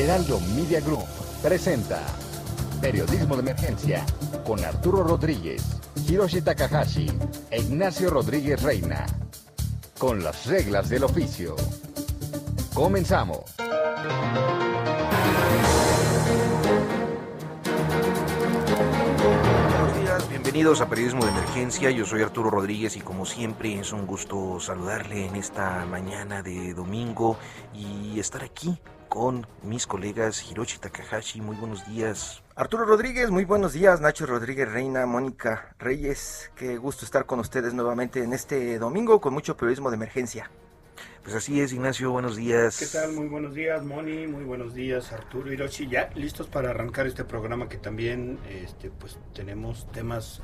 Heraldo Media Group presenta Periodismo de Emergencia con Arturo Rodríguez, Hiroshi Takahashi e Ignacio Rodríguez Reina. Con las reglas del oficio. Comenzamos. Buenos días, bienvenidos a Periodismo de Emergencia. Yo soy Arturo Rodríguez y como siempre es un gusto saludarle en esta mañana de domingo y estar aquí con mis colegas Hiroshi Takahashi. Muy buenos días. Arturo Rodríguez, muy buenos días. Nacho Rodríguez Reina, Mónica Reyes, qué gusto estar con ustedes nuevamente en este domingo con mucho periodismo de emergencia. Pues así es, Ignacio, buenos días. ¿Qué tal? Muy buenos días, Moni, muy buenos días, Arturo Hiroshi. Ya listos para arrancar este programa que también este, pues, tenemos temas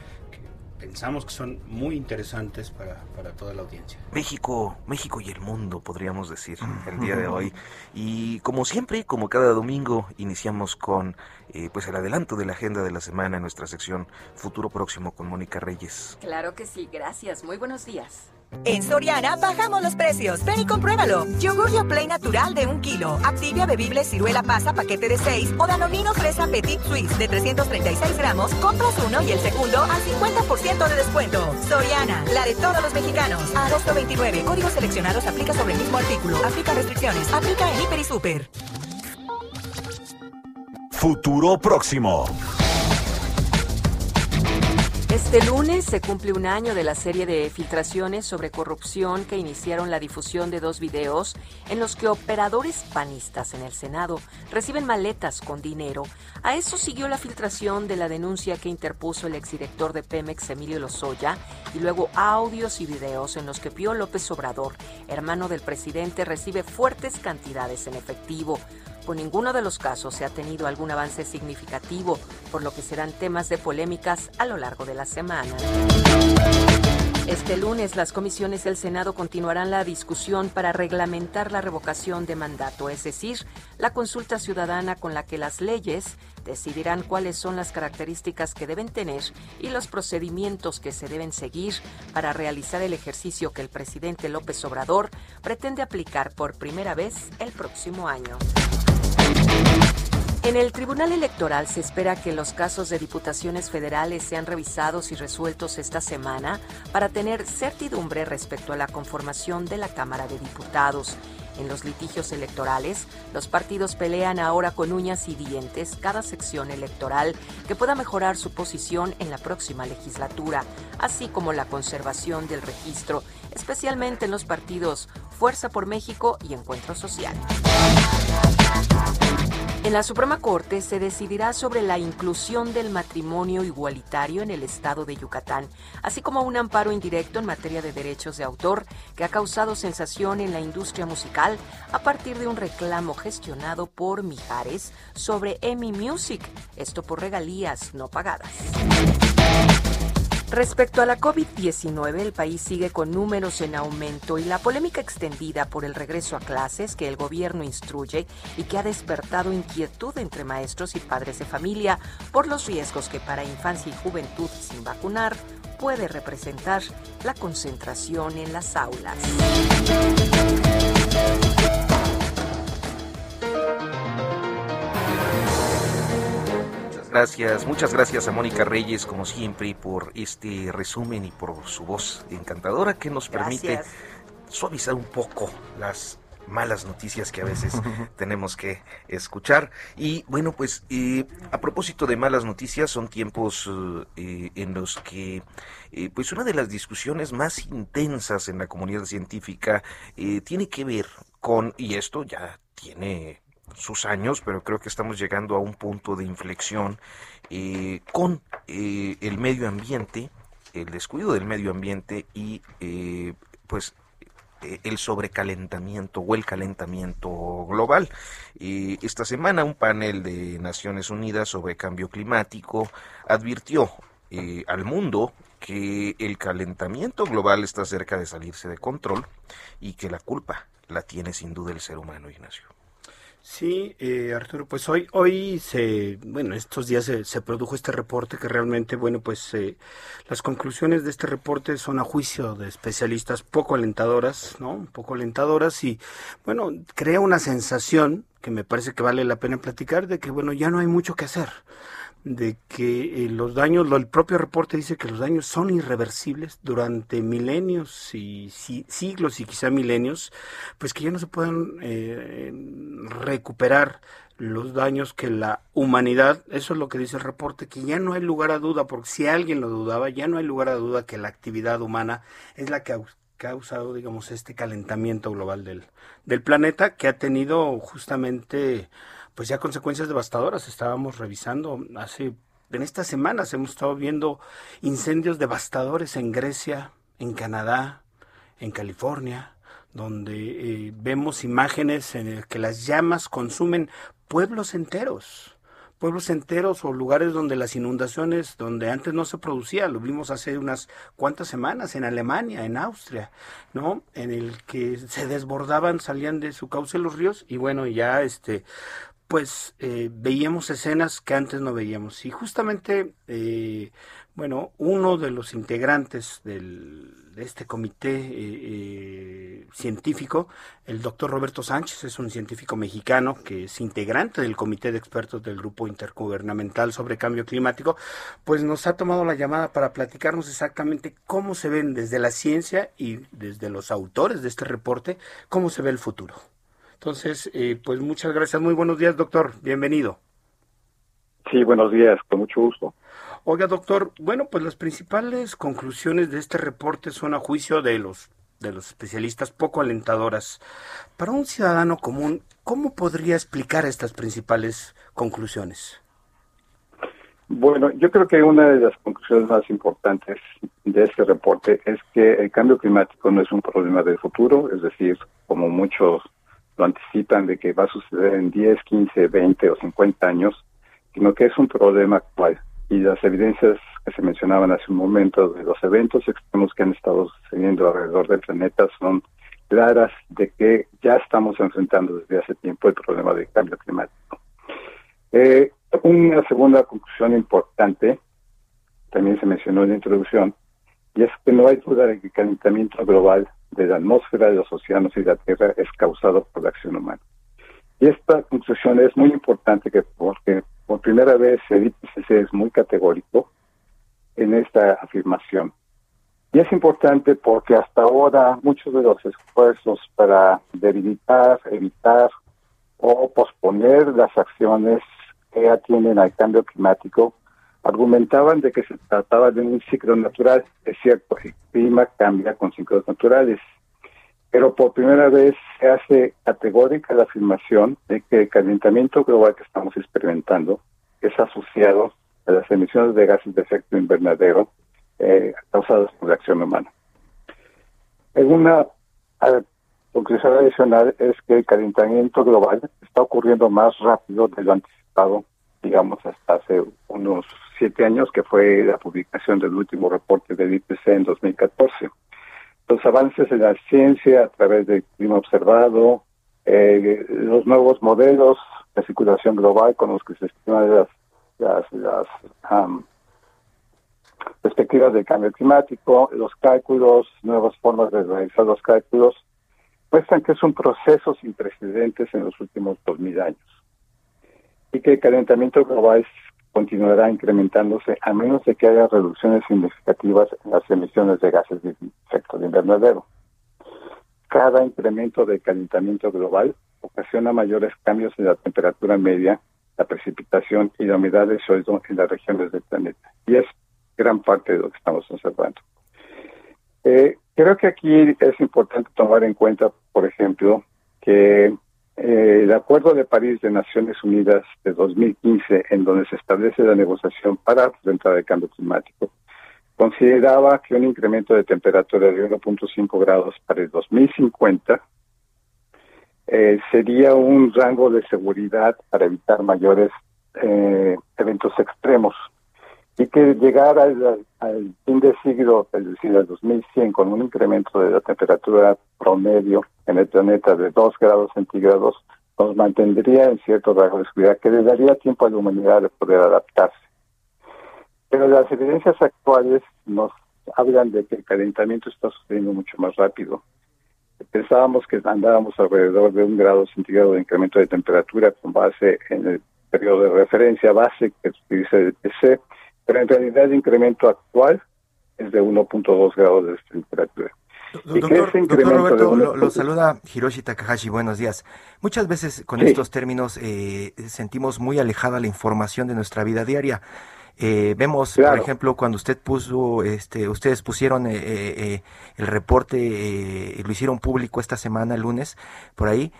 pensamos que son muy interesantes para, para toda la audiencia. México, México y el mundo, podríamos decir, el día de hoy. Y como siempre, como cada domingo, iniciamos con eh, pues el adelanto de la agenda de la semana en nuestra sección Futuro Próximo con Mónica Reyes. Claro que sí, gracias. Muy buenos días. En Soriana bajamos los precios. Ven y compruébalo. Yogur Play natural de un kilo. Activia bebible ciruela pasa paquete de 6 o Danonino fresa Petit Suisse de 336 gramos. Compras uno y el segundo al 50% de descuento. Soriana, la de todos los mexicanos. Agosto 29. Códigos seleccionados aplica sobre el mismo artículo. Aplica restricciones. Aplica en Hiper y Super. Futuro próximo. Este lunes se cumple un año de la serie de filtraciones sobre corrupción que iniciaron la difusión de dos videos en los que operadores panistas en el Senado reciben maletas con dinero. A eso siguió la filtración de la denuncia que interpuso el exdirector de Pemex, Emilio Lozoya, y luego audios y videos en los que Pío López Obrador, hermano del presidente, recibe fuertes cantidades en efectivo. Ninguno de los casos se ha tenido algún avance significativo, por lo que serán temas de polémicas a lo largo de la semana. Este lunes las comisiones del Senado continuarán la discusión para reglamentar la revocación de mandato, es decir, la consulta ciudadana con la que las leyes decidirán cuáles son las características que deben tener y los procedimientos que se deben seguir para realizar el ejercicio que el presidente López Obrador pretende aplicar por primera vez el próximo año. En el Tribunal Electoral se espera que los casos de diputaciones federales sean revisados y resueltos esta semana para tener certidumbre respecto a la conformación de la Cámara de Diputados. En los litigios electorales, los partidos pelean ahora con uñas y dientes cada sección electoral que pueda mejorar su posición en la próxima legislatura, así como la conservación del registro, especialmente en los partidos Fuerza por México y Encuentro Social. En la Suprema Corte se decidirá sobre la inclusión del matrimonio igualitario en el estado de Yucatán, así como un amparo indirecto en materia de derechos de autor que ha causado sensación en la industria musical a partir de un reclamo gestionado por Mijares sobre EMI Music, esto por regalías no pagadas. Respecto a la COVID-19, el país sigue con números en aumento y la polémica extendida por el regreso a clases que el gobierno instruye y que ha despertado inquietud entre maestros y padres de familia por los riesgos que para infancia y juventud sin vacunar puede representar la concentración en las aulas. Gracias, muchas gracias a Mónica Reyes, como siempre, por este resumen y por su voz encantadora que nos permite Gracias. suavizar un poco las malas noticias que a veces tenemos que escuchar. Y bueno, pues eh, a propósito de malas noticias, son tiempos eh, en los que eh, pues una de las discusiones más intensas en la comunidad científica eh, tiene que ver con, y esto ya tiene sus años, pero creo que estamos llegando a un punto de inflexión eh, con eh, el medio ambiente, el descuido del medio ambiente y eh, pues el sobrecalentamiento o el calentamiento global. esta semana un panel de Naciones Unidas sobre cambio climático advirtió al mundo que el calentamiento global está cerca de salirse de control y que la culpa la tiene sin duda el ser humano, Ignacio. Sí, eh, Arturo, pues hoy, hoy se, bueno, estos días se, produjo este reporte que realmente, bueno, pues eh, las conclusiones de este reporte son a juicio de especialistas poco alentadoras, ¿no? Poco alentadoras y, bueno, crea una sensación que me parece que vale la pena platicar de que, bueno, ya no hay mucho que hacer de que eh, los daños, el propio reporte dice que los daños son irreversibles durante milenios y siglos y quizá milenios, pues que ya no se pueden eh, recuperar los daños que la humanidad, eso es lo que dice el reporte, que ya no hay lugar a duda, porque si alguien lo dudaba, ya no hay lugar a duda que la actividad humana es la que ha causado, digamos, este calentamiento global del, del planeta, que ha tenido justamente pues ya consecuencias devastadoras. Estábamos revisando hace, en estas semanas hemos estado viendo incendios devastadores en Grecia, en Canadá, en California, donde eh, vemos imágenes en las que las llamas consumen pueblos enteros pueblos enteros o lugares donde las inundaciones, donde antes no se producía, lo vimos hace unas cuantas semanas en Alemania, en Austria, ¿no? En el que se desbordaban, salían de su cauce los ríos y bueno, ya este, pues eh, veíamos escenas que antes no veíamos. Y justamente, eh, bueno, uno de los integrantes del, de este comité eh, científico, el doctor Roberto Sánchez, es un científico mexicano que es integrante del comité de expertos del Grupo Intergubernamental sobre Cambio Climático, pues nos ha tomado la llamada para platicarnos exactamente cómo se ven desde la ciencia y desde los autores de este reporte, cómo se ve el futuro. Entonces, eh, pues muchas gracias. Muy buenos días, doctor. Bienvenido. Sí, buenos días, con mucho gusto. Oiga, doctor, bueno, pues las principales conclusiones de este reporte son a juicio de los de los especialistas poco alentadoras. Para un ciudadano común, ¿cómo podría explicar estas principales conclusiones? Bueno, yo creo que una de las conclusiones más importantes de este reporte es que el cambio climático no es un problema del futuro, es decir, como muchos lo anticipan de que va a suceder en 10, 15, 20 o 50 años, sino que es un problema actual. Y las evidencias que se mencionaban hace un momento de los eventos extremos que han estado sucediendo alrededor del planeta son claras de que ya estamos enfrentando desde hace tiempo el problema del cambio climático. Eh, una segunda conclusión importante, también se mencionó en la introducción, y es que no hay duda de que el calentamiento global de la atmósfera, de los océanos y de la Tierra es causado por la acción humana. Y esta conclusión es muy importante que porque por primera vez el IPCC es muy categórico en esta afirmación. Y es importante porque hasta ahora muchos de los esfuerzos para debilitar, evitar o posponer las acciones que atienden al cambio climático argumentaban de que se trataba de un ciclo natural. Es cierto, el clima cambia con ciclos naturales, pero por primera vez se hace categórica la afirmación de que el calentamiento global que estamos experimentando es asociado a las emisiones de gases de efecto invernadero eh, causadas por la acción humana. En una conclusión adicional es que el calentamiento global está ocurriendo más rápido de lo anticipado, digamos, hasta hace unos siete años, que fue la publicación del último reporte del IPC en 2014. Los avances en la ciencia a través del clima observado, eh, los nuevos modelos de circulación global con los que se estiman las, las, las perspectivas del cambio climático, los cálculos, nuevas formas de realizar los cálculos, muestran que es un proceso sin precedentes en los últimos 2000 años que el calentamiento global continuará incrementándose a menos de que haya reducciones significativas en las emisiones de gases de efecto de invernadero. Cada incremento del calentamiento global ocasiona mayores cambios en la temperatura media, la precipitación y la humedad del suelo en las regiones del planeta. Y es gran parte de lo que estamos observando. Eh, creo que aquí es importante tomar en cuenta, por ejemplo, que eh, el Acuerdo de París de Naciones Unidas de 2015, en donde se establece la negociación para enfrentar el cambio climático, consideraba que un incremento de temperatura de 1.5 grados para el 2050 eh, sería un rango de seguridad para evitar mayores eh, eventos extremos y que llegar al, fin de siglo, es decir, al 2100, con un incremento de la temperatura promedio en el planeta de 2 grados centígrados, nos mantendría en cierto rango de seguridad que le daría tiempo a la humanidad de poder adaptarse. Pero las evidencias actuales nos hablan de que el calentamiento está sucediendo mucho más rápido. Pensábamos que andábamos alrededor de un grado centígrado de incremento de temperatura con base en el periodo de referencia base que utiliza el PC, pero en realidad el incremento actual es de 1.2 grados de temperatura. Doctor, Roberto, lo, saluda Hiroshi Takahashi, buenos días. Muchas veces con estos términos eh, sentimos muy alejada la información de nuestra vida diaria. Eh, vemos, por ejemplo, cuando usted puso, este, ustedes pusieron eh, eh, el reporte y lo hicieron público esta semana, el lunes, por ahí,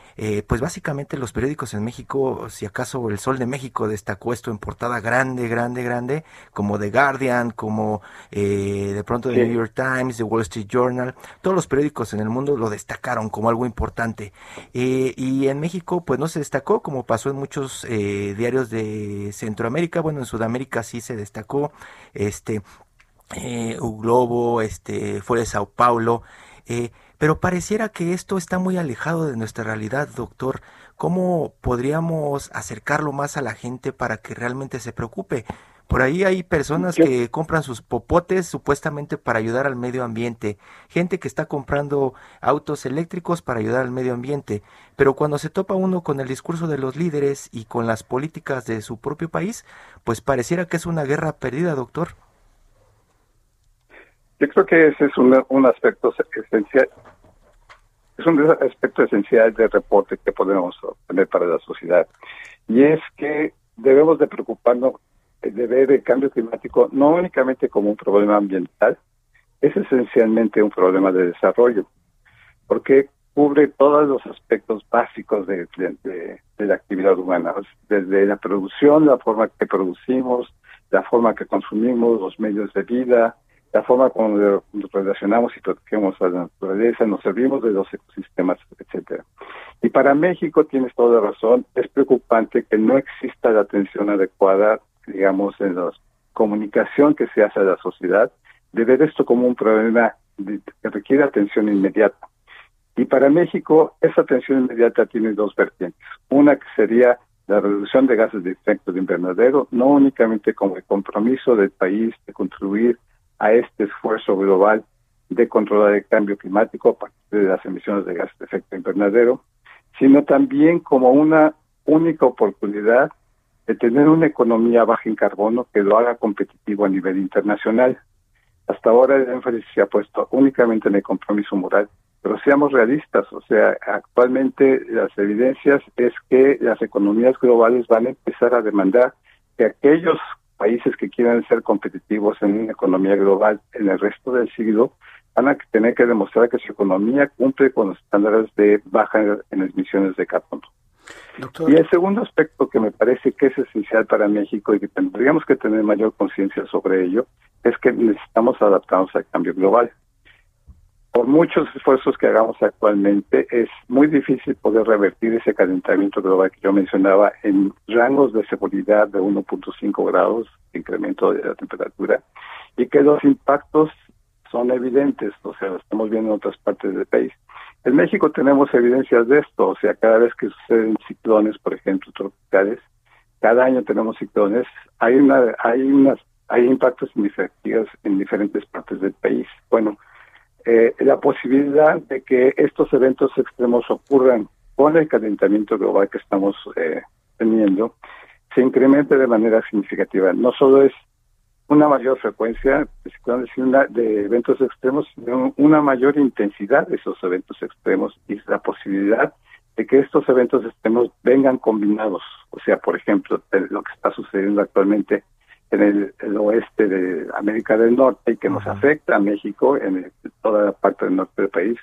pues básicamente los periódicos en México, si acaso el Sol de México destacó esto en portada grande, grande, grande, como The Guardian, como de pronto The New York Times, The Wall Street Journal, todos los periódicos en el mundo lo destacaron como algo importante. y en México, pues no se destacó, como pasó en muchos diarios de Centroamérica, bueno, en Sudamérica sí se destacó, este, eh, Globo, este, fue de Sao Paulo, eh, pero pareciera que esto está muy alejado de nuestra realidad, doctor. ¿Cómo podríamos acercarlo más a la gente para que realmente se preocupe? Por ahí hay personas que compran sus popotes supuestamente para ayudar al medio ambiente, gente que está comprando autos eléctricos para ayudar al medio ambiente, pero cuando se topa uno con el discurso de los líderes y con las políticas de su propio país, pues pareciera que es una guerra perdida, doctor. Yo creo que ese es un, un aspecto esencial, es un aspecto esencial del reporte que podemos obtener para la sociedad, y es que debemos de preocuparnos de ver el cambio climático no únicamente como un problema ambiental, es esencialmente un problema de desarrollo, porque cubre todos los aspectos básicos de, la actividad humana, desde la producción, la forma que producimos, la forma que consumimos, los medios de vida, la forma como nos relacionamos y protegemos a la naturaleza, nos servimos de los ecosistemas, etcétera. Y para México tienes toda razón, es preocupante que no exista la atención adecuada digamos, en la comunicación que se hace a la sociedad, de ver esto como un problema que requiere atención inmediata. Y para México, esa atención inmediata tiene dos vertientes. Una que sería la reducción de gases de efecto de invernadero, no únicamente como el compromiso del país de contribuir a este esfuerzo global de controlar el cambio climático a partir de las emisiones de gases de efecto invernadero, sino también como una única oportunidad de tener una economía baja en carbono que lo haga competitivo a nivel internacional. Hasta ahora el énfasis se ha puesto únicamente en el compromiso moral, pero seamos realistas, o sea, actualmente las evidencias es que las economías globales van a empezar a demandar que aquellos países que quieran ser competitivos en una economía global en el resto del siglo van a tener que demostrar que su economía cumple con los estándares de baja en emisiones de carbono. Y el segundo aspecto que me parece que es esencial para México y que tendríamos que tener mayor conciencia sobre ello es que necesitamos adaptarnos al cambio global. Por muchos esfuerzos que hagamos actualmente, es muy difícil poder revertir ese calentamiento global que yo mencionaba en rangos de seguridad de 1.5 grados incremento de la temperatura y que los impactos son evidentes, o sea, lo estamos viendo en otras partes del país. En México tenemos evidencias de esto, o sea, cada vez que suceden ciclones, por ejemplo, tropicales, cada año tenemos ciclones, hay una, hay unas, hay impactos significativos en diferentes partes del país. Bueno, eh, la posibilidad de que estos eventos extremos ocurran con el calentamiento global que estamos eh, teniendo se incremente de manera significativa. No solo es una mayor frecuencia de, de eventos extremos, sino una mayor intensidad de esos eventos extremos y la posibilidad de que estos eventos extremos vengan combinados. O sea, por ejemplo, lo que está sucediendo actualmente en el, oeste de América del Norte y que nos afecta a México, en toda la parte del norte del país.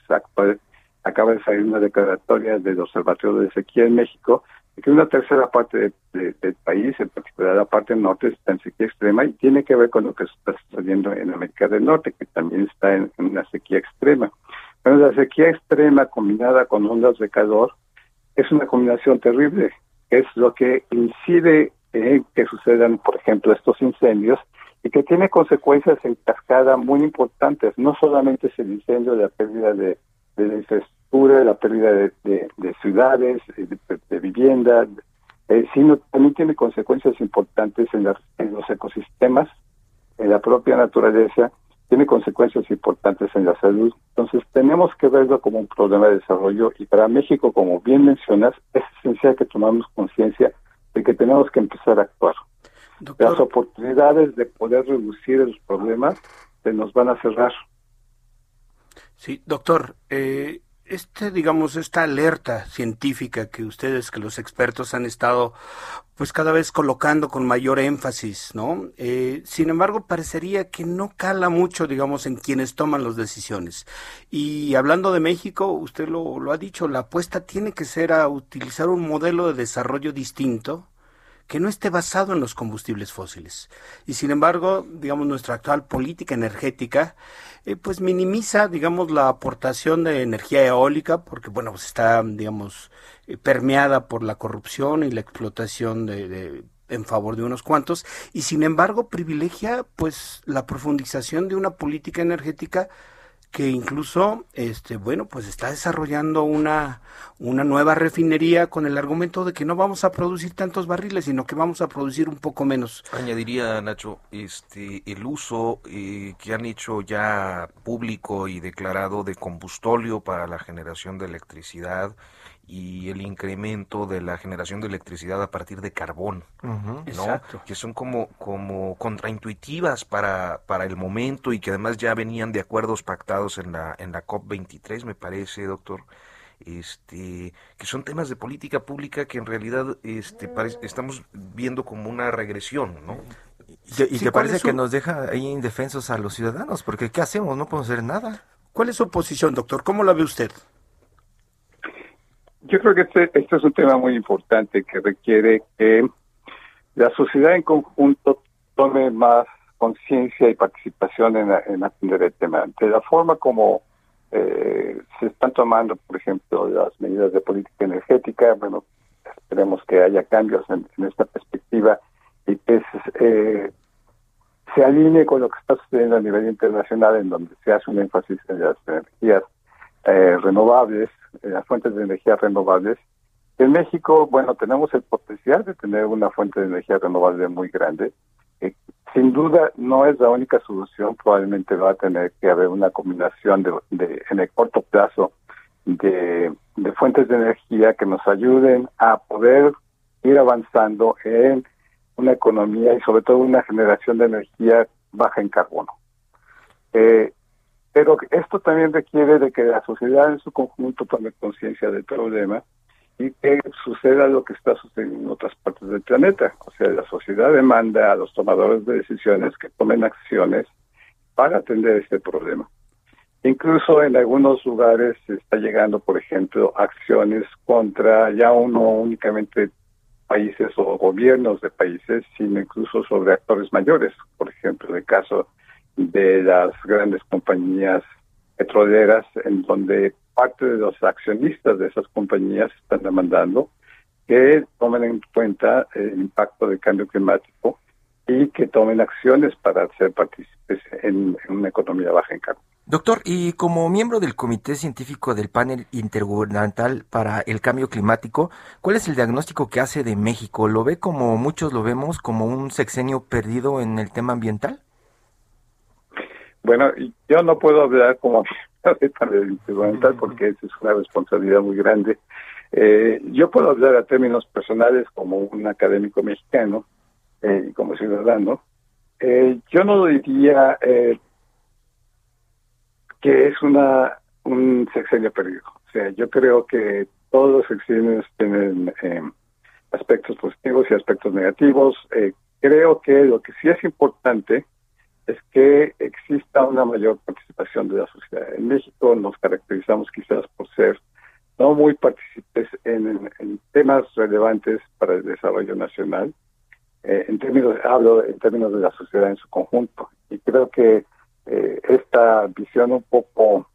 acaba de salir una declaratoria del Observatorio de Sequía en México, que una tercera parte del país, en particular la parte norte, está en sequía extrema y tiene que ver con lo que está sucediendo en América del Norte, que también está en, una sequía extrema. Pero la sequía extrema combinada con ondas de calor es una combinación terrible. Es lo que incide en que sucedan, por ejemplo, estos incendios y que tiene consecuencias en cascada muy importantes. No solamente es el incendio de la pérdida de, de la infraestructura, la pérdida de, de, ciudades, de, viviendas, eh, sino también tiene consecuencias importantes en, en los ecosistemas, en la propia naturaleza, tiene consecuencias importantes en la salud. Entonces tenemos que verlo como un problema de desarrollo y para México, como bien mencionas, es esencial que tomamos conciencia de que tenemos que empezar a actuar. Las oportunidades de poder reducir los problemas se nos van a cerrar. Sí, doctor, eh, este, digamos, esta alerta científica que ustedes, que los expertos han estado, pues cada vez colocando con mayor énfasis, ¿no? Eh, sin embargo, parecería que no cala mucho, digamos, en quienes toman las decisiones. Y hablando de México, usted lo, lo ha dicho, la apuesta tiene que ser a utilizar un modelo de desarrollo distinto, que no esté basado en los combustibles fósiles. Y sin embargo, digamos, nuestra actual política energética, eh, pues minimiza, digamos, la aportación de energía eólica, porque, bueno, pues está, digamos, eh, permeada por la corrupción y la explotación de, en favor de unos cuantos, y sin embargo privilegia, pues, la profundización de una política energética que incluso, este, bueno, pues está desarrollando una, una nueva refinería con el argumento de que no vamos a producir tantos barriles, sino que vamos a producir un poco menos. Añadiría, Nacho, este, el uso eh, que han hecho ya público y declarado de combustóleo para la generación de electricidad, y el incremento de la generación de electricidad a partir de carbón, ¿no? Que son como, como contraintuitivas para, para el momento y que además ya venían de acuerdos pactados en la, en la COP23, me parece, doctor. Este, que son temas de política pública que en realidad este, estamos viendo como una regresión, ¿no? Y, que parece que nos deja ahí indefensos a los ciudadanos, porque ¿qué hacemos? No podemos hacer nada. ¿Cuál es su posición, doctor? ¿Cómo la ve usted? Yo creo que este, este, es un tema muy importante que requiere que la sociedad en conjunto tome más conciencia y participación en, en, atender el tema. De la forma como eh, se están tomando, por ejemplo, las medidas de política energética, bueno, esperemos que haya cambios en, esta perspectiva y que eh, se alinee con lo que está sucediendo a nivel internacional, en donde se hace un énfasis en las energías eh, renovables, eh, las fuentes de energía renovables. En México, bueno, tenemos el potencial de tener una fuente de energía renovable muy grande. Eh, sin duda, no es la única solución. Probablemente va a tener que haber una combinación de, en el corto plazo de, de fuentes de energía que nos ayuden a poder ir avanzando en una economía y sobre todo una generación de energía baja en carbono. Eh, pero esto también requiere de que la sociedad en su conjunto tome conciencia del problema y que suceda lo que está sucediendo en otras partes del planeta. O sea, la sociedad demanda a los tomadores de decisiones que tomen acciones para atender este problema. Incluso en algunos lugares se está llegando, por ejemplo, acciones contra ya no únicamente países o gobiernos de países, sino incluso sobre actores mayores. Por ejemplo, el caso de las grandes compañías petroleras, en donde parte de los accionistas de esas compañías están demandando que tomen en cuenta el impacto del cambio climático y que tomen acciones para ser partícipes en, una economía baja en carbono. Doctor, y como miembro del Comité Científico del Panel Intergubernamental para el Cambio Climático, ¿cuál es el diagnóstico que hace de México? ¿Lo ve como muchos lo vemos, como un sexenio perdido en el tema ambiental? Bueno, yo no puedo hablar como instrumental porque esa es una responsabilidad muy grande. Eh, yo puedo hablar a términos personales como un académico mexicano eh, y como ciudadano. Eh, yo no diría eh, que es una un sexenio perdido. O sea, yo creo que todos los sexenios tienen aspectos positivos y aspectos negativos. creo que lo que sí es importante que exista una mayor participación de la sociedad. En México nos caracterizamos quizás por ser no muy partícipes en, temas relevantes para el desarrollo nacional. Eh, en términos, hablo en términos de la sociedad en su conjunto. Y creo que eh, esta visión un poco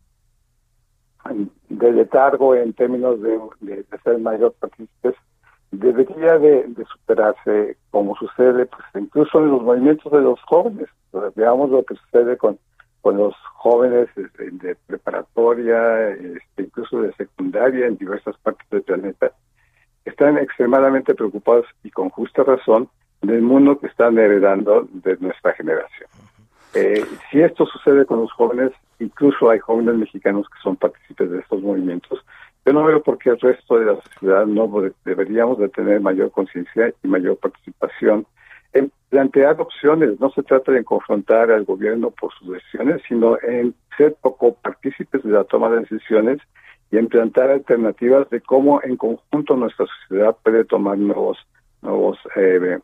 de letargo en términos de, de, ser mayor partícipes debería de, superarse como sucede pues incluso en los movimientos de los jóvenes veamos lo que sucede con con los jóvenes este, de, preparatoria, este, incluso de secundaria en diversas partes del planeta, están extremadamente preocupados y con justa razón del mundo que están heredando de nuestra generación. Eh, si esto sucede con los jóvenes, incluso hay jóvenes mexicanos que son partícipes de estos movimientos, yo no veo por qué el resto de la sociedad no deberíamos de tener mayor conciencia y mayor participación en plantear opciones. No se trata de confrontar al gobierno por sus decisiones, sino en ser poco partícipes de la toma de decisiones y en plantear alternativas de cómo en conjunto nuestra sociedad puede tomar nuevos nuevos eh,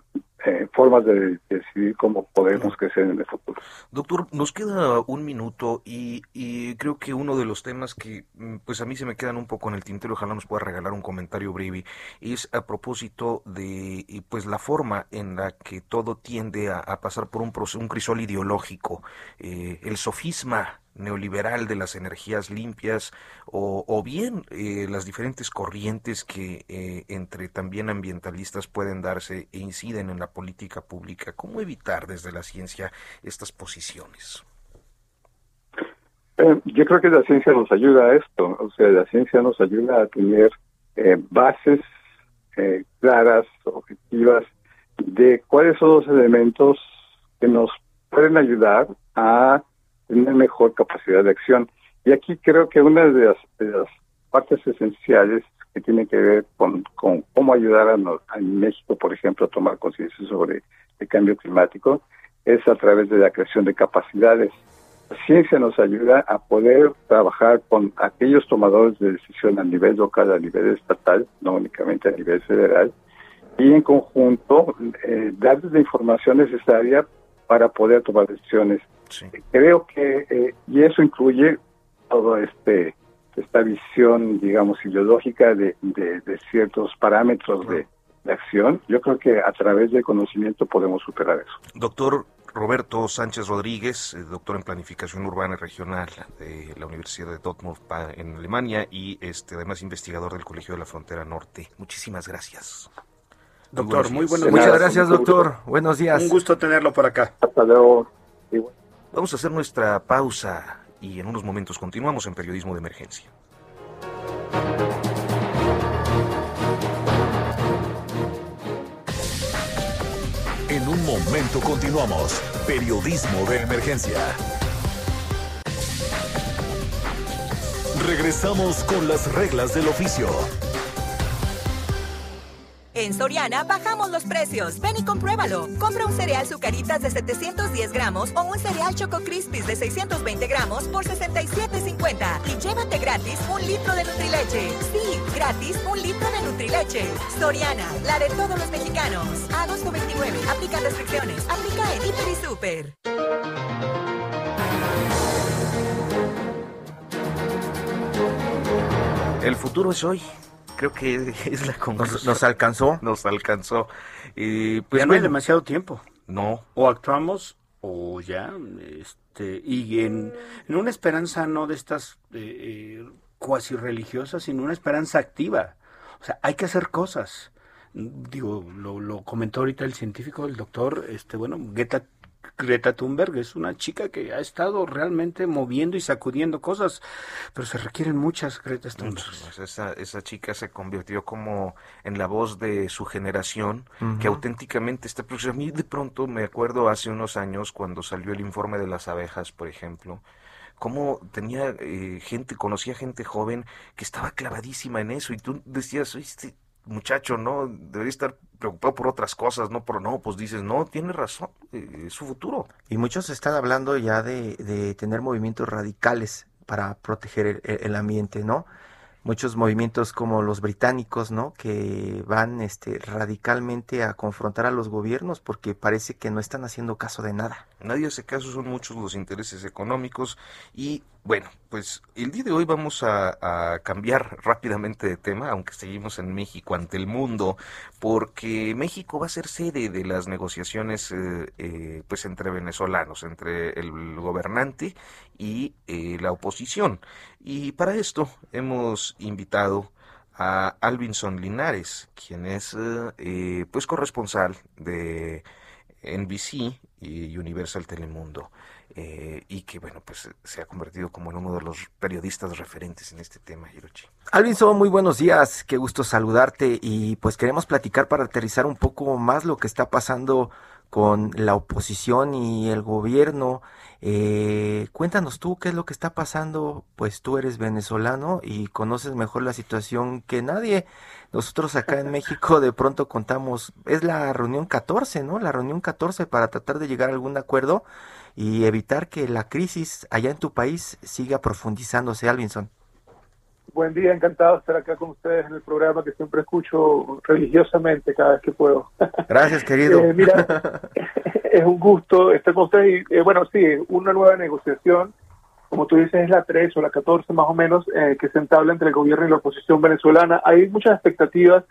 eh, formas de decidir cómo podemos crecer en el futuro. Doctor, nos queda un minuto y, creo que uno de los temas que mm, pues a mí se me quedan un poco en el tintero, ojalá nos pueda regalar un comentario breve, es a propósito de pues la forma en la que todo tiende a, pasar por un, un crisol ideológico, eh, el sofisma neoliberal de las energías limpias o, bien eh, las diferentes corrientes que eh, entre también ambientalistas pueden darse e inciden en la política pública. ¿Cómo evitar desde la ciencia estas posiciones? Eh, yo creo que la ciencia nos ayuda a esto, o sea, la ciencia nos ayuda a tener bases claras, objetivas, de cuáles son los elementos que nos pueden ayudar a tener mejor capacidad de acción. Y aquí creo que una de las, partes esenciales que tiene que ver con, cómo ayudar a, México, por ejemplo, a tomar conciencia sobre el cambio climático, es a través de la creación de capacidades. La ciencia nos ayuda a poder trabajar con aquellos tomadores de decisión a nivel local, a nivel estatal, no únicamente a nivel federal, y en conjunto eh, darles la información necesaria para poder tomar decisiones Creo que, eh, y eso incluye todo este esta visión, digamos, ideológica de, de, ciertos parámetros de, acción, yo creo que a través del conocimiento podemos superar eso. Doctor Roberto Sánchez Rodríguez, eh, doctor en Planificación Urbana y Regional de la Universidad de Dortmund en Alemania y este además investigador del Colegio de la Frontera Norte. Muchísimas gracias. Doctor, muy buenos días. Muchas gracias, doctor. Buenos días. Un gusto tenerlo por acá. Hasta luego. Vamos a hacer nuestra pausa y en unos momentos continuamos en Periodismo de Emergencia. En un momento continuamos. Periodismo de Emergencia. Regresamos con las reglas del oficio. En Soriana bajamos los precios. Ven y compruébalo. Compra un cereal Zucaritas de 710 gramos o un cereal Choco Crispies de 620 gramos por 67.50 y llévate gratis un litro de Nutrileche. Sí, gratis un litro de Nutrileche. Soriana, la de todos los mexicanos. Agosto 29. Aplica restricciones. Aplica en Hiper y Super. El futuro es hoy creo que es la conclusión. Nos, alcanzó. Nos alcanzó. y pues ya no hay demasiado tiempo. No. O actuamos o ya, este, y en, una esperanza no de estas eh, eh, cuasi religiosas, sino una esperanza activa. O sea, hay que hacer cosas. Digo, lo, lo comentó ahorita el científico, el doctor, este, bueno, Greta Greta Thunberg es una chica que ha estado realmente moviendo y sacudiendo cosas, pero se requieren muchas Greta Thunberg. Esa, esa chica se convirtió como en la voz de su generación, que auténticamente está... Pero a mí de pronto me acuerdo hace unos años cuando salió el informe de las abejas, por ejemplo, cómo tenía eh, gente, conocía gente joven que estaba clavadísima en eso y tú decías, este, muchacho, ¿no? Debería estar preocupado por otras cosas, no por no, pues dices, no, tiene razón, eh, es su futuro. Y muchos están hablando ya de, de tener movimientos radicales para proteger el, ambiente, ¿no? Muchos movimientos como los británicos, ¿no? Que van este, radicalmente a confrontar a los gobiernos porque parece que no están haciendo caso de nada. Nadie hace caso, son muchos los intereses económicos y Bueno, pues el día de hoy vamos a, cambiar rápidamente de tema, aunque seguimos en México ante el mundo, porque México va a ser sede de las negociaciones eh, eh, pues entre venezolanos, entre el gobernante y eh, la oposición. Y para esto hemos invitado a Alvinson Linares, quien es pues corresponsal de NBC y Universal Telemundo. Eh, y que bueno pues se ha convertido como en uno de los periodistas referentes en este tema Hirochi. Alvinson, muy buenos días, qué gusto saludarte y pues queremos platicar para aterrizar un poco más lo que está pasando con la oposición y el gobierno. Eh, cuéntanos tú qué es lo que está pasando, pues tú eres venezolano y conoces mejor la situación que nadie. Nosotros acá en México de pronto contamos, es la reunión 14, ¿no? La reunión 14 para tratar de llegar a algún acuerdo y evitar que la crisis allá en tu país siga profundizándose, Alvinson. Buen día, encantado de estar acá con ustedes en el programa que siempre escucho religiosamente cada vez que puedo. Gracias, querido. Eh, mira, es un gusto estar con ustedes. Y, eh, bueno, sí, una nueva negociación, como tú dices, es la 3 o la 14 más o menos, eh, que se entabla entre el gobierno y la oposición venezolana. Hay muchas expectativas,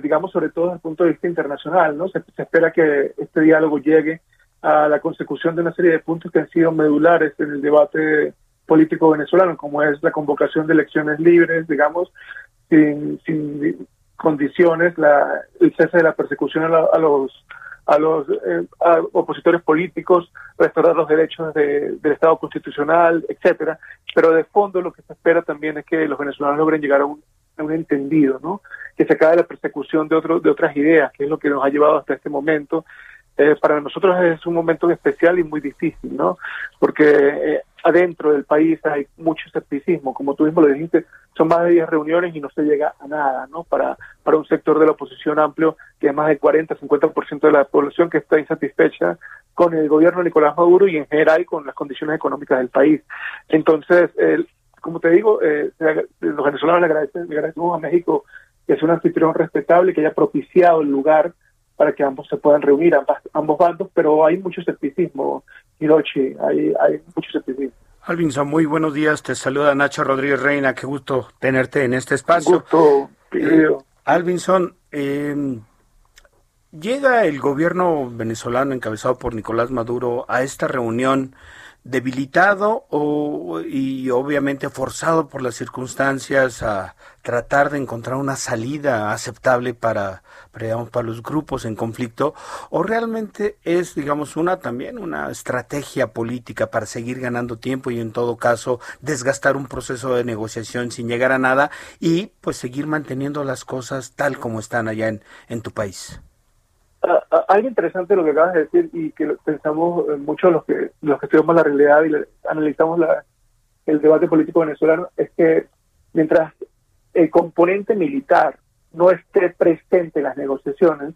digamos, sobre todo desde el punto de vista internacional, ¿no? se espera que este diálogo llegue a la consecución de una serie de puntos que han sido medulares en el debate político venezolano, como es la convocación de elecciones libres, digamos, sin, sin condiciones, la, el cese de la persecución a, los a los eh, opositores políticos, restaurar los derechos del Estado constitucional, etcétera. Pero de fondo lo que se espera también es que los venezolanos logren llegar a un, a un entendido, ¿no? Que se acabe la persecución de otros de otras ideas, que es lo que nos ha llevado hasta este momento eh, para nosotros es un momento especial y muy difícil, ¿no? Porque eh, adentro del país hay mucho escepticismo, como tú mismo lo dijiste, son más de 10 reuniones y no se llega a nada, ¿no? Para, para un sector de la oposición amplio, que es más de 40, 50% de la población que está insatisfecha con el gobierno de Nicolás Maduro y en general con las condiciones económicas del país. Entonces, como te digo, eh, los venezolanos le, agradecen, le agradecemos a México que es un anfitrión respetable, que haya propiciado el lugar para que ambos se puedan reunir, ambos bandos, pero hay mucho escepticismo, Hiroshi, hay, hay mucho escepticismo. Alvinson, muy buenos días, te saluda Nacho Rodríguez Reina, qué gusto tenerte en este espacio. gusto, eh, Alvinson, em, llega el gobierno venezolano encabezado por Nicolás Maduro a esta reunión debilitado o, y obviamente forzado por las circunstancias a tratar de encontrar una salida aceptable para, para, para los grupos en conflicto o realmente es digamos una también una estrategia política para seguir ganando tiempo y en todo caso desgastar un proceso de negociación sin llegar a nada y pues seguir manteniendo las cosas tal como están allá en, en tu país algo interesante lo que acabas de decir y que pensamos mucho los que los que estudiamos la realidad y analizamos la, el debate político venezolano es que mientras el componente militar no esté presente en las negociaciones,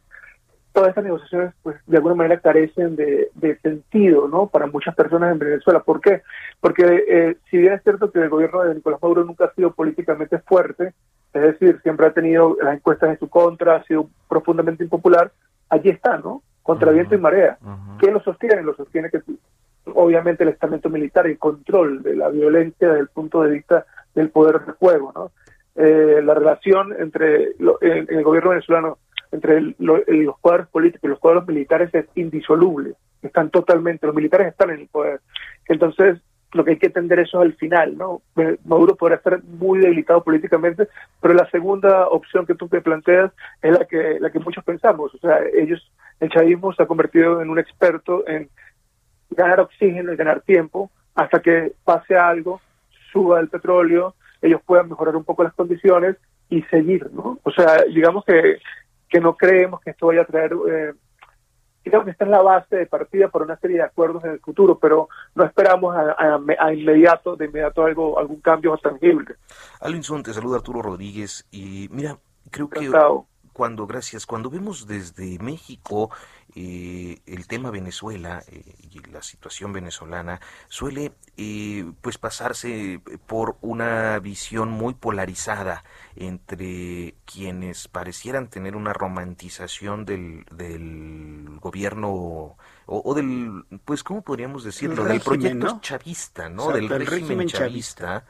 todas estas negociaciones pues de alguna manera carecen de, sentido no para muchas personas en Venezuela. ¿Por qué? Porque eh, si bien es cierto que el gobierno de Nicolás Maduro nunca ha sido políticamente fuerte, es decir, siempre ha tenido las encuestas en su contra, ha sido profundamente impopular, allí está, ¿no? Contra viento y marea. ¿Qué lo sostiene? Lo sostiene que obviamente el estamento militar y el control de la violencia desde el punto de vista del poder de fuego, ¿no? Eh, la relación entre el, gobierno venezolano, entre los cuadros políticos y los cuadros militares es indisoluble. Están totalmente, los militares están en el poder. Entonces, lo que hay que entender eso al final, ¿no? Maduro podrá estar muy debilitado políticamente, pero la segunda opción que tú te planteas es la que la que muchos pensamos, o sea, ellos el chavismo se ha convertido en un experto en ganar oxígeno y ganar tiempo hasta que pase algo, suba el petróleo, ellos puedan mejorar un poco las condiciones y seguir, ¿no? O sea, digamos que que no creemos que esto vaya a traer eh, digamos que esta es la base de partida para una serie de acuerdos en el futuro, pero no esperamos a, inmediato, de inmediato algo, algún cambio tangible. Alinson, te saluda Arturo Rodríguez y mira, creo que cuando, gracias, cuando vemos desde México eh, el tema Venezuela eh, y la situación venezolana suele eh, pues pasarse por una visión muy polarizada entre quienes parecieran tener una romantización del, del gobierno o, del pues cómo podríamos decirlo del proyecto chavista no del régimen, chavista,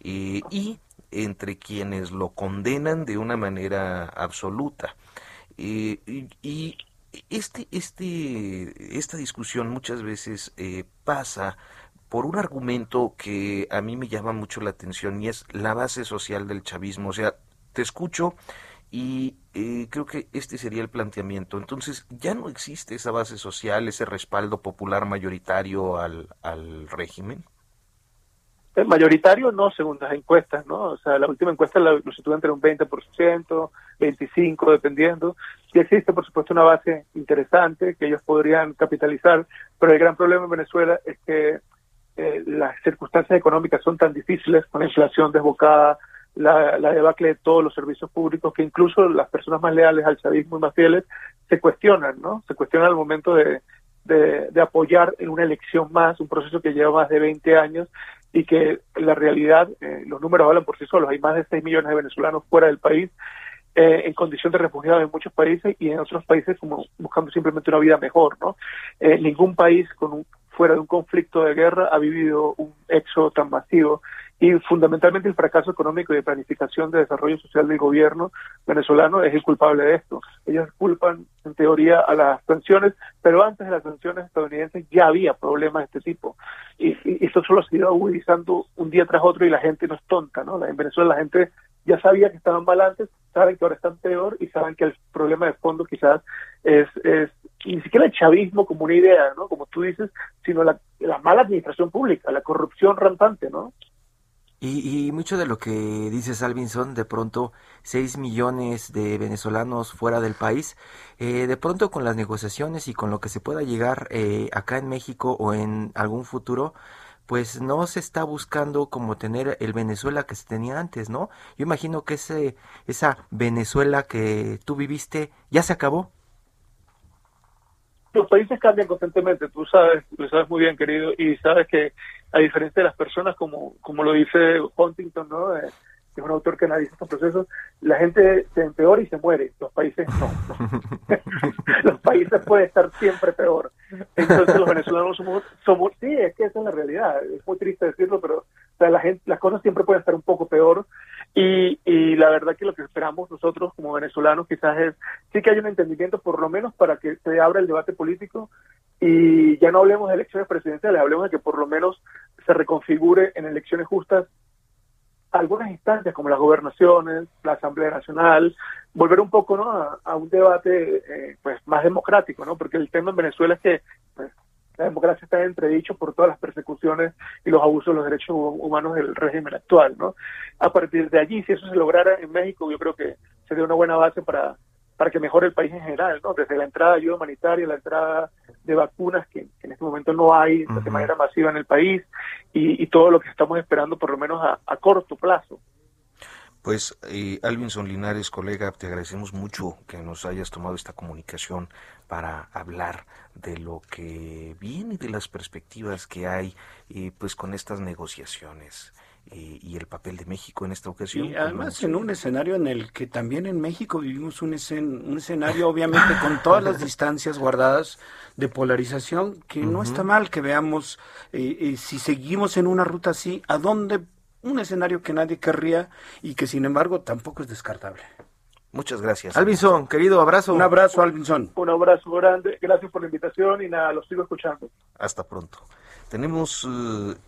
y entre quienes lo condenan de una manera absoluta. Y, y este, este, esta discusión muchas veces eh, pasa por un argumento que a mí me llama mucho la atención y es la base social del chavismo. O sea, te escucho y eh, creo que este sería el planteamiento. Entonces, ya no existe esa base social, ese respaldo popular mayoritario al, al régimen. El mayoritario no, según las encuestas, ¿no? O sea, la última encuesta lo, sitúa entre un 20%, 25%, dependiendo. Sí existe, por supuesto, una base interesante que ellos podrían capitalizar, pero el gran problema en Venezuela es que eh, las circunstancias económicas son tan difíciles, con la inflación desbocada, la, la debacle de todos los servicios públicos, que incluso las personas más leales al chavismo y más fieles se cuestionan, ¿no? Se cuestionan al momento de, de, apoyar en una elección más, un proceso que lleva más de 20 años y que la realidad, eh, los números hablan por sí solos, hay más de 6 millones de venezolanos fuera del país eh, en condición de refugiados en muchos países y en otros países como buscando simplemente una vida mejor, ¿no? Eh, ningún país con un, fuera de un conflicto de guerra ha vivido un éxodo tan masivo y fundamentalmente el fracaso económico y de planificación de desarrollo social del gobierno venezolano es el culpable de esto. Ellos culpan en teoría a las sanciones, pero antes de las sanciones estadounidenses ya había problemas de este tipo. Y, esto solo se ha ido agudizando un día tras otro y la gente no es tonta, ¿no? En Venezuela la gente ya sabía que estaban mal antes, saben que ahora están peor y saben que el problema de fondo quizás es, es ni siquiera el chavismo como una idea, ¿no? Como tú dices, sino la, la mala administración pública, la corrupción rampante, ¿no? Y, mucho de lo que dices, Alvinson, de pronto 6 millones de venezolanos fuera del país, eh, de pronto con las negociaciones y con lo que se pueda llegar eh, acá en México o en algún futuro, pues no se está buscando como tener el Venezuela que se tenía antes, ¿no? Yo imagino que ese, esa Venezuela que tú viviste ya se acabó los países cambian constantemente, tú sabes, lo sabes muy bien, querido, y sabes que a diferencia de las personas, como, como lo dice Huntington, ¿no? Eh, que es un autor que analiza estos procesos, la gente se empeora y se muere, los países no. los países pueden estar siempre peor. Entonces los venezolanos somos, somos, sí, es que esa es la realidad, es muy triste decirlo, pero la gente, las cosas siempre pueden estar un poco peor y, y la verdad que lo que esperamos nosotros como venezolanos quizás es sí que hay un entendimiento por lo menos para que se abra el debate político y ya no hablemos de elecciones presidenciales, hablemos de que por lo menos se reconfigure en elecciones justas algunas instancias como las gobernaciones, la Asamblea Nacional, volver un poco ¿no? a, un debate eh, pues más democrático, ¿no? porque el tema en Venezuela es que pues, la democracia está entredicho por todas las persecuciones y los abusos de los derechos humanos del régimen actual, ¿no? A partir de allí, si eso se lograra en México, yo creo que sería una buena base para, para que mejore el país en general, ¿no? Desde la entrada de ayuda humanitaria, la entrada de vacunas, que, en este momento no hay de manera masiva en el país, y, todo lo que estamos esperando, por lo menos a corto plazo. Pues, eh, Alvinson Linares, colega, te agradecemos mucho que nos hayas tomado esta comunicación para hablar de lo que viene y de las perspectivas que hay eh, pues con estas negociaciones eh, y el papel de México en esta ocasión. Y además en un escenario en el que también en México vivimos un, un escenario obviamente con todas las distancias guardadas de polarización, que no está mal que veamos eh, si seguimos en una ruta así, a dónde un escenario que nadie querría y que sin embargo tampoco es descartable. Muchas gracias. Albinson, querido abrazo. Un abrazo, Albinson. Un abrazo grande. Gracias por la invitación y nada, los sigo escuchando. Hasta pronto. Tenemos,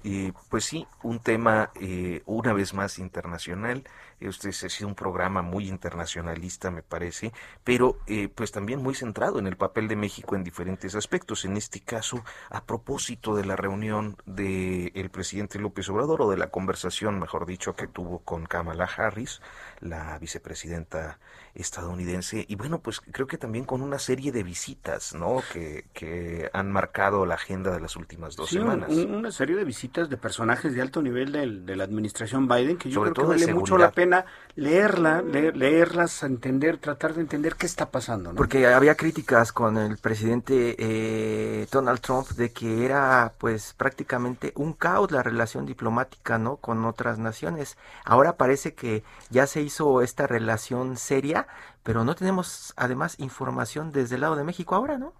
eh, pues sí, un tema eh, una vez más internacional. Este ha sido un programa muy internacionalista, me parece, pero eh, pues también muy centrado en el papel de México en diferentes aspectos. En este caso, a propósito de la reunión del el presidente López Obrador, o de la conversación, mejor dicho, que tuvo con Kamala Harris, la vicepresidenta estadounidense y bueno, pues creo que también con una serie de visitas, ¿no? Que, que han marcado la agenda de las últimas dos semanas. una serie de visitas de personajes de alto nivel de la administración Biden que yo creo que vale mucho la pena leerla, leerlas, entender, tratar de entender qué está pasando. Porque había críticas con el presidente eh, Donald Trump de que era pues prácticamente un caos la relación diplomática no con otras naciones. Ahora parece que ya se hizo esta relación seria, pero no tenemos además información desde el lado de México ahora, ¿no?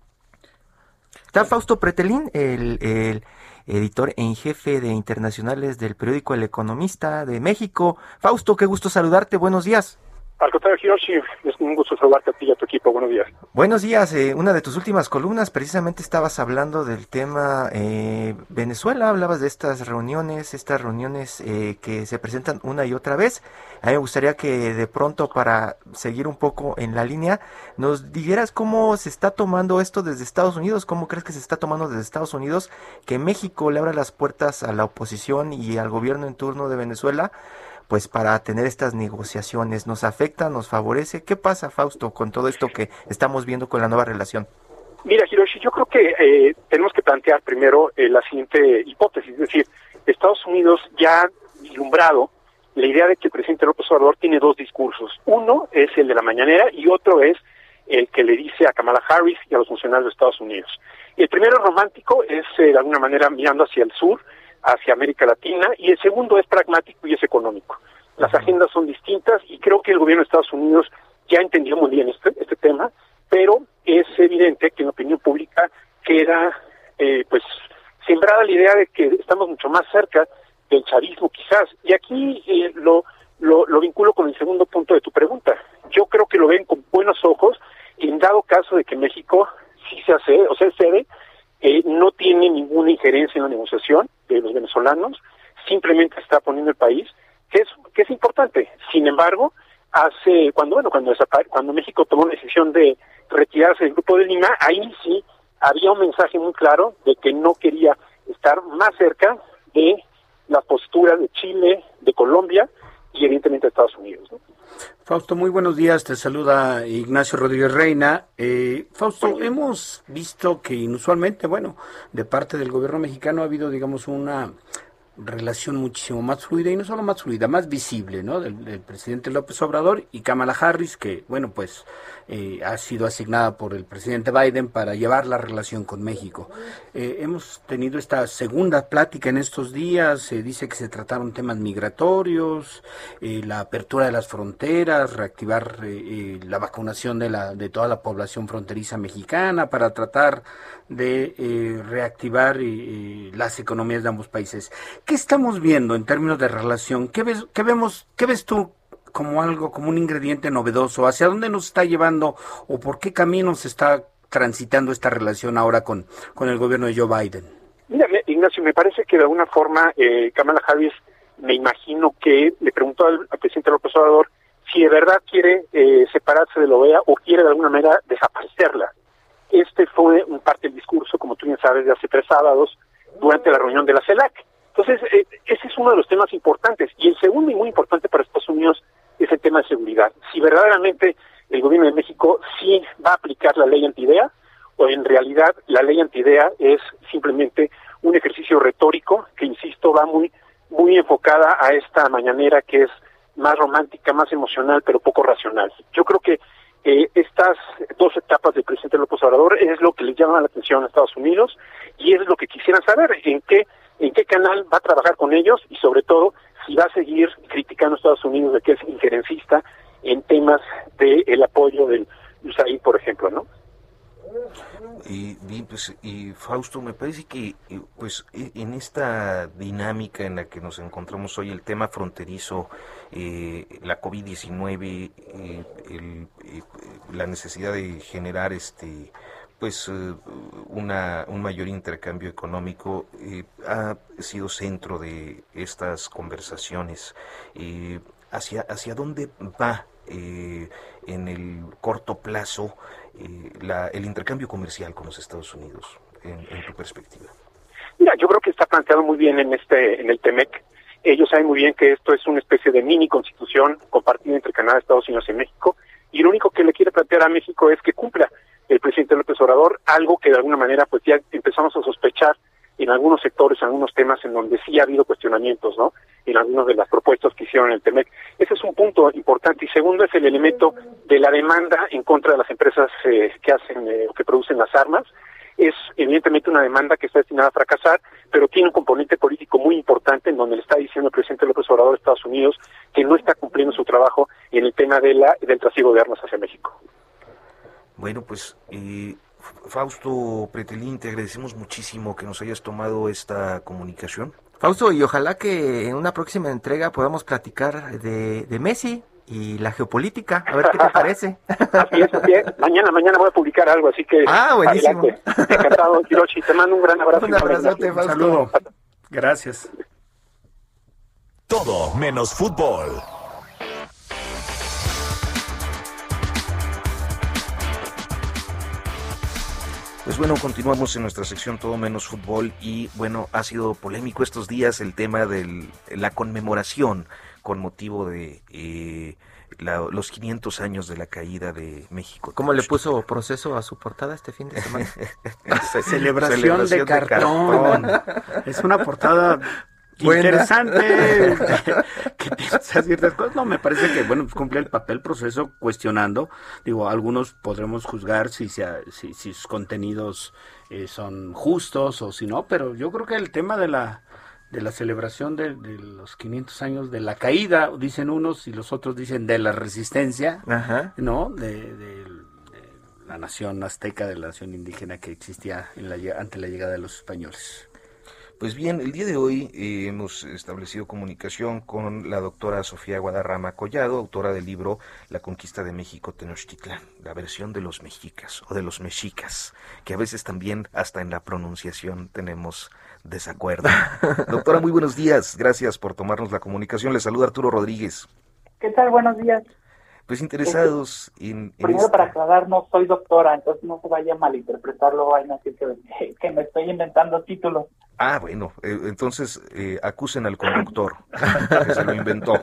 Está Fausto Pretelín, el, el editor en jefe de internacionales del periódico El Economista de México. Fausto, qué gusto saludarte, buenos días. Al contrario, Hiroshi, es un gusto saludarte a ti y a tu equipo. Buenos días. Buenos días. Eh, una de tus últimas columnas, precisamente estabas hablando del tema eh, Venezuela. Hablabas de estas reuniones, estas reuniones eh, que se presentan una y otra vez. A mí me gustaría que de pronto, para seguir un poco en la línea, nos dijeras cómo se está tomando esto desde Estados Unidos. ¿Cómo crees que se está tomando desde Estados Unidos que México le abra las puertas a la oposición y al gobierno en turno de Venezuela? Pues para tener estas negociaciones? ¿Nos afecta, nos favorece? ¿Qué pasa, Fausto, con todo esto que estamos viendo con la nueva relación? Mira, Hiroshi, yo creo que eh, tenemos que plantear primero eh, la siguiente hipótesis, es decir, Estados Unidos ya ha vislumbrado la idea de que el presidente López Obrador tiene dos discursos. Uno es el de la mañanera y otro es el que le dice a Kamala Harris y a los funcionarios de Estados Unidos. El primero romántico, es eh, de alguna manera mirando hacia el sur, hacia América Latina y el segundo es pragmático y es económico. Las agendas son distintas y creo que el gobierno de Estados Unidos ya entendió muy bien este, este tema, pero es evidente que en la opinión pública queda eh, pues sembrada la idea de que estamos mucho más cerca del chavismo quizás. Y aquí eh, lo, lo, lo vinculo con el segundo punto de tu pregunta. Yo creo que lo ven con buenos ojos y en dado caso de que México sí se hace, o sea, cede, eh, no tiene ninguna injerencia en la negociación de los venezolanos, simplemente está poniendo el país, que es, que es importante. Sin embargo, hace, cuando, bueno, cuando, cuando México tomó la decisión de retirarse del Grupo de Lima, ahí sí había un mensaje muy claro de que no quería estar más cerca de las posturas de Chile, de Colombia y evidentemente de Estados Unidos. Fausto, muy buenos días. Te saluda Ignacio Rodríguez Reina. Eh, Fausto, hemos visto que inusualmente, bueno, de parte del gobierno mexicano ha habido, digamos, una relación muchísimo más fluida y no solo más fluida, más visible, ¿no? Del, presidente López Obrador y Kamala Harris, que, bueno, pues eh, ha sido asignada por el presidente Biden para llevar la relación con México. Eh, hemos tenido esta segunda plática en estos días, se dice que se trataron temas migratorios, eh, la apertura de las fronteras, reactivar la vacunación de, la, de toda la población fronteriza mexicana para tratar de reactivar las economías de ambos países. ¿Qué estamos viendo en términos de relación? ¿Qué ves, qué vemos, qué ves tú como algo, como un ingrediente novedoso? ¿Hacia dónde nos está llevando o por qué camino se está transitando esta relación ahora con, con el gobierno de Joe Biden? Mira, Ignacio, me parece que de alguna forma eh, Kamala Harris, me imagino que le preguntó al, presidente López Obrador si de verdad quiere eh, separarse de la OEA o quiere de alguna manera desaparecerla. Este fue un parte del discurso, como tú bien sabes, de hace tres sábados durante la reunión de la CELAC. Entonces, eh, ese es uno de los temas importantes. Y el segundo y muy importante para Estados Unidos es el tema de seguridad. Si verdaderamente el gobierno de México sí va a aplicar la ley antidea, o en realidad la ley antidea es simplemente un ejercicio retórico que, insisto, va muy, muy enfocada a esta mañanera que es más romántica, más emocional, pero poco racional. Yo creo que eh, estas dos etapas del presidente López Obrador es lo que le llama la atención a Estados Unidos y es lo que quisieran saber, en qué en qué canal va a trabajar con ellos y sobre todo si va a seguir criticando a Estados Unidos de que es injerencista en temas del el apoyo del USAID, por ejemplo, ¿no? Y, pues, y Fausto, me parece que eh, pues e, en esta dinámica en la que nos encontramos hoy, el tema fronterizo, eh, la COVID-19, eh, la necesidad de generar este pues eh, una, un mayor intercambio económico eh, ha sido centro de estas conversaciones. Eh, hacia, ¿Hacia dónde va en el corto plazo la, el intercambio comercial con los Estados Unidos, en, tu perspectiva? Mira, yo creo que está planteado muy bien en este en el TEMEC. Ellos saben muy bien que esto es una especie de mini constitución compartida entre Canadá, Estados Unidos y México, y lo único que le quiere plantear a México es que cumpla el presidente López Obrador, algo que de alguna manera pues ya empezamos a sospechar en algunos sectores, en algunos temas en donde sí ha habido cuestionamientos, ¿no? en algunas de las propuestas que hicieron en el TEMEC. Ese es un punto importante. Y segundo es el elemento de la demanda en contra de las empresas eh, que hacen o que producen las armas es evidentemente una demanda que está destinada a fracasar, pero tiene un componente político muy importante en donde le está diciendo el presidente López Obrador de Estados Unidos que no está cumpliendo su trabajo en el tema de la, del trasiego de armas hacia México. Bueno, pues eh, Fausto Pretelín, te agradecemos muchísimo que nos hayas tomado esta comunicación. Fausto, y ojalá que en una próxima entrega podamos platicar de, de Messi, y la geopolítica. A ver qué te parece. Así es, así es. Mañana, mañana voy a publicar algo, así que. Ah, buenísimo. Encantado, Hiroshi. Te mando un gran abrazo. Un abrazote, Un saludo. Gracias. Todo menos fútbol. Pues bueno, continuamos en nuestra sección Todo menos fútbol y bueno, ha sido polémico estos días el tema de la conmemoración con motivo de eh, los 500 años de la caída de México. ¿Cómo le puso proceso a su portada este fin de semana? Celebración, de, cartón. Es una portada interesante que piensa ciertas cosas. No, me parece que, bueno, pues cumple el papel proceso cuestionando. Digo, algunos podremos juzgar si, sea, si, si sus contenidos eh, son justos o si no, pero yo creo que el tema de la de la celebración de, los 500 años de la caída, dicen unos y los otros dicen de la resistencia, ¿no? De, de, la nación azteca, de la nación indígena que existía en la, ante la llegada de los españoles. Pues bien, el día de hoy eh, hemos establecido comunicación con la doctora Sofía Guadarrama Collado, autora del libro La conquista de México Tenochtitlán, la versión de los mexicas o de los mexicas, que a veces también hasta en la pronunciación tenemos desacuerdo. doctora, muy buenos días. Gracias por tomarnos la comunicación. Le saluda Arturo Rodríguez. ¿Qué tal? Buenos días. Pues interesados en, Primero para aclarar, no soy doctora, entonces no se vaya a malinterpretarlo, vayan a decir que, me estoy inventando títulos. Ah, bueno, eh, entonces eh, acusen al conductor que se lo inventó.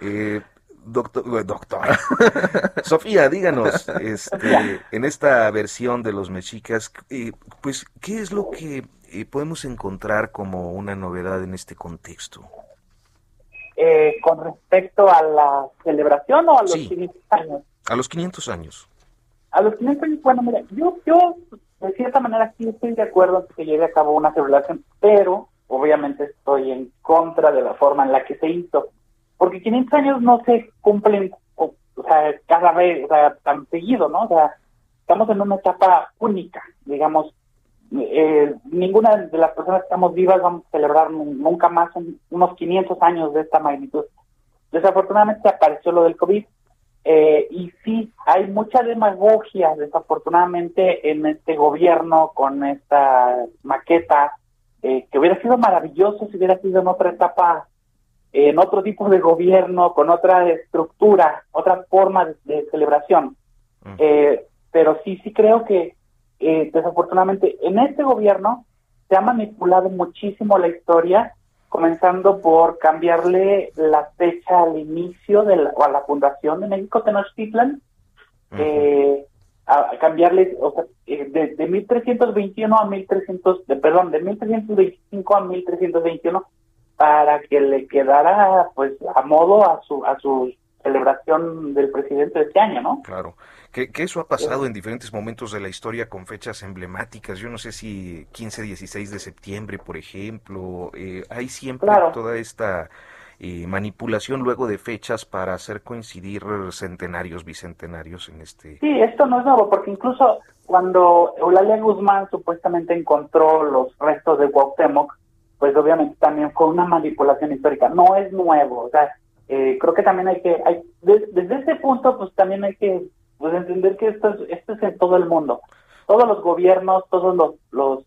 Eh, doctor, doctor. Sofía, díganos, este, en esta versión de los mexicas, pues, ¿qué es lo que podemos encontrar como una novedad en este contexto? Eh, con respecto a la celebración o a los 500 años? A los 500 años. A los 500 años, bueno, mira, yo, yo de cierta manera sí estoy de acuerdo en que lleve a cabo una celebración, pero obviamente estoy en contra de la forma en la que se hizo, porque 500 años no se cumplen, o, sea, cada vez, o sea, tan seguido, ¿no? O sea, estamos en una etapa única, digamos, eh, ninguna de las personas que estamos vivas vamos a celebrar nunca más unos 500 años de esta magnitud. Desafortunadamente apareció lo del COVID eh, y sí, hay mucha demagogia desafortunadamente en este gobierno con esta maqueta eh, que hubiera sido maravilloso si hubiera sido en otra etapa, en otro tipo de gobierno, con otra estructura, otra forma de, celebración. pero sí, sí creo que eh, desafortunadamente en este gobierno se ha manipulado muchísimo la historia, comenzando por cambiarle la fecha al inicio de la, o a la fundación de México Tenochtitlan, eh, a, cambiarle o sea, eh, de, de, 1321 a 1300, de, perdón, de 1325 a 1321 para que le quedara pues a modo a su a su celebración del presidente de este año, ¿no? Claro. Que, eso ha pasado en diferentes momentos de la historia con fechas emblemáticas. Yo no sé si 15, 16 de septiembre, por ejemplo. Eh, hay siempre toda esta eh, manipulación luego de fechas para hacer coincidir centenarios, bicentenarios en este. Sí, esto no es nuevo, porque incluso cuando Eulalia Guzmán supuestamente encontró los restos de Cuauhtémoc, pues obviamente también fue una manipulación histórica. No es nuevo, o sea, eh, creo que también hay que, hay, desde ese punto, pues también hay que pues entender que esto es, esto es en todo el mundo. Todos los gobiernos, todos los, los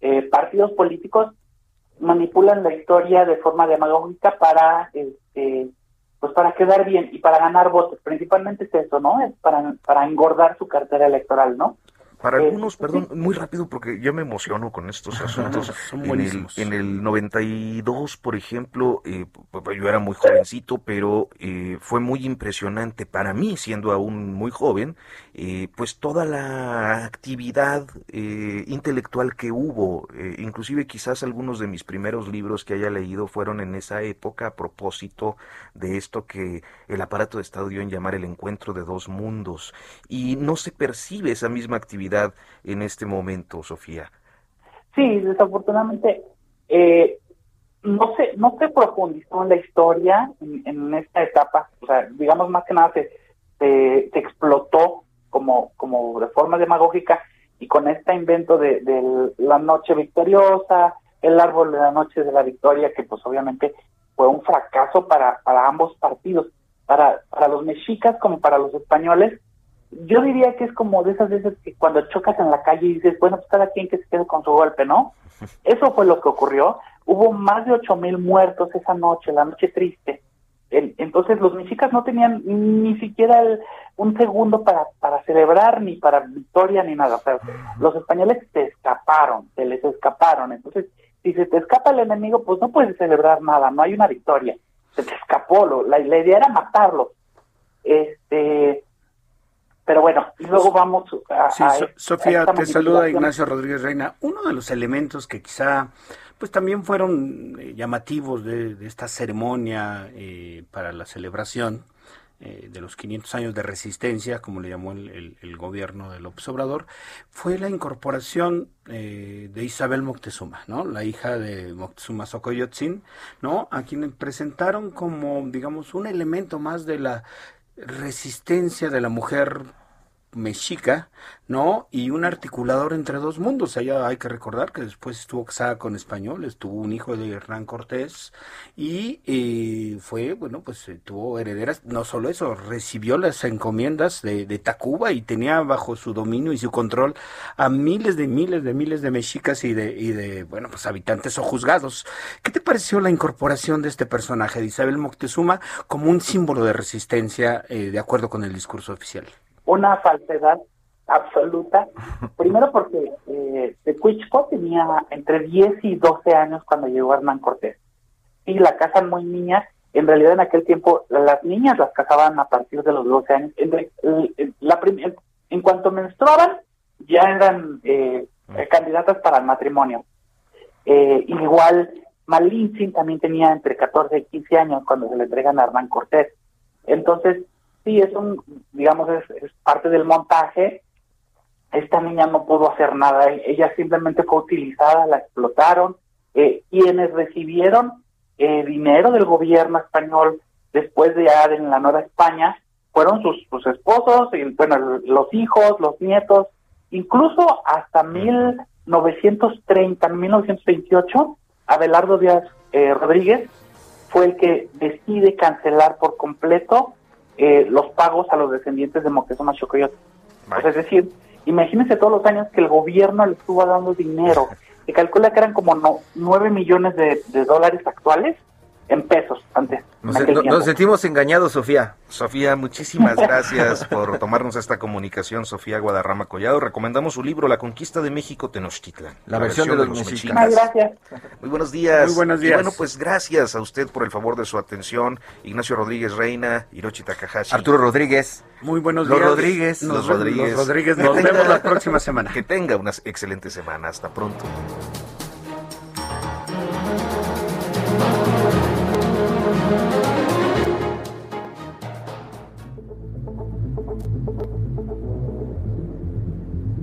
eh, partidos políticos manipulan la historia de forma demagógica para este pues para quedar bien y para ganar votos. Principalmente es eso no es para para engordar su cartera electoral no Para algunos, perdón, muy rápido porque yo me emociono con estos asuntos. Son en, el, en el 92, por ejemplo, eh, yo era muy jovencito, pero eh, fue muy impresionante para mí, siendo aún muy joven, eh, pues toda la actividad eh, intelectual que hubo, inclusive quizás algunos de mis primeros libros que haya leído fueron en esa época a propósito de esto que el aparato de Estado dio en llamar el encuentro de dos mundos, y no se percibe esa misma actividad en este momento, Sofía. Sí, desafortunadamente eh, no se no se profundizó en la historia en, en, esta etapa, o sea, digamos más que nada se, se, explotó como, como de forma demagógica y con este invento de, de, la noche victoriosa, el árbol de la noche de la victoria, que pues obviamente fue un fracaso para, para ambos partidos, para, para los mexicas como para los españoles. Yo diría que es como de esas veces que cuando chocas en la calle y dices, bueno, pues cada quien que se quede con su golpe, ¿no? Eso fue lo que ocurrió. Hubo más de ocho mil muertos esa noche, la noche triste. Entonces los mexicas no tenían ni siquiera el, un segundo para, para celebrar, ni para victoria, ni nada. O sea, los españoles se escaparon, se les escaparon. Entonces, si se te escapa el enemigo, pues no puedes celebrar nada, no hay una victoria. Se te escapó, lo, la, la idea era matarlo. Este, pero bueno, y luego vamos a... Sí, a, Sofía, te saluda Ignacio Rodríguez Reina. Uno de los elementos que quizá pues también fueron eh, llamativos de, de, esta ceremonia eh, para la celebración eh, de los 500 años de resistencia, como le llamó el, el, el gobierno de López Obrador, fue la incorporación eh, de Isabel Moctezuma, ¿no? La hija de Moctezuma Xocoyotzin, ¿no? A quien presentaron como, digamos, un elemento más de la resistencia de la mujer mexica, ¿no? Y un articulador entre dos mundos. Ella hay que recordar que después estuvo casada con españoles, tuvo un hijo de Hernán Cortés y eh, fue, bueno, pues eh, tuvo herederas. No solo eso, recibió las encomiendas de, de, Tacuba y tenía bajo su dominio y su control a miles de miles de miles de mexicas y de, y de bueno, pues habitantes o juzgados. ¿Qué te pareció la incorporación de este personaje, de Isabel Moctezuma, como un símbolo de resistencia eh, de acuerdo con el discurso oficial? Una falsedad absoluta. Primero porque eh, Tecuichco tenía entre 10 y 12 años cuando llegó Hernán Cortés. Y la casan muy niñas. En realidad en aquel tiempo las niñas las casaban a partir de los 12 años. En, la en cuanto menstruaban ya eran eh, candidatas para el matrimonio. Eh, igual Malintzin también tenía entre 14 y 15 años cuando se le entregan a Hernán Cortés. Entonces, sí, es un, digamos, es, parte del montaje. Esta niña no pudo hacer nada, ella simplemente fue utilizada, la explotaron. Eh, quienes recibieron eh, dinero del gobierno español después de ya en la Nueva España fueron sus, sus esposos, y, bueno, los hijos, los nietos, incluso hasta 1930, 1928, Abelardo Díaz eh, Rodríguez fue el que decide cancelar por completo eh, los pagos a los descendientes de Moctezuma Xocoyotl. Es decir, imagínense todos los años que el gobierno le estuvo dando dinero. Se calcula que eran como no, 9 millones de, de dólares actuales en pesos antes. Nos, no, nos, sentimos engañados, Sofía. Sofía, muchísimas gracias por tomarnos esta comunicación, Sofía Guadarrama Collado. Recomendamos su libro La conquista de México Tenochtitlan. La, la versión, versión, de los, los mexicanos. gracias. Muy buenos días. Muy buenos días. Y bueno, pues gracias a usted por el favor de su atención. Ignacio Rodríguez Reina, Hiroshi Takahashi. Arturo Rodríguez. Muy buenos los días. Rodríguez. Los, los Rodríguez. Los Rodríguez. Nos vemos la próxima semana. Que tenga una excelente semana. Hasta pronto.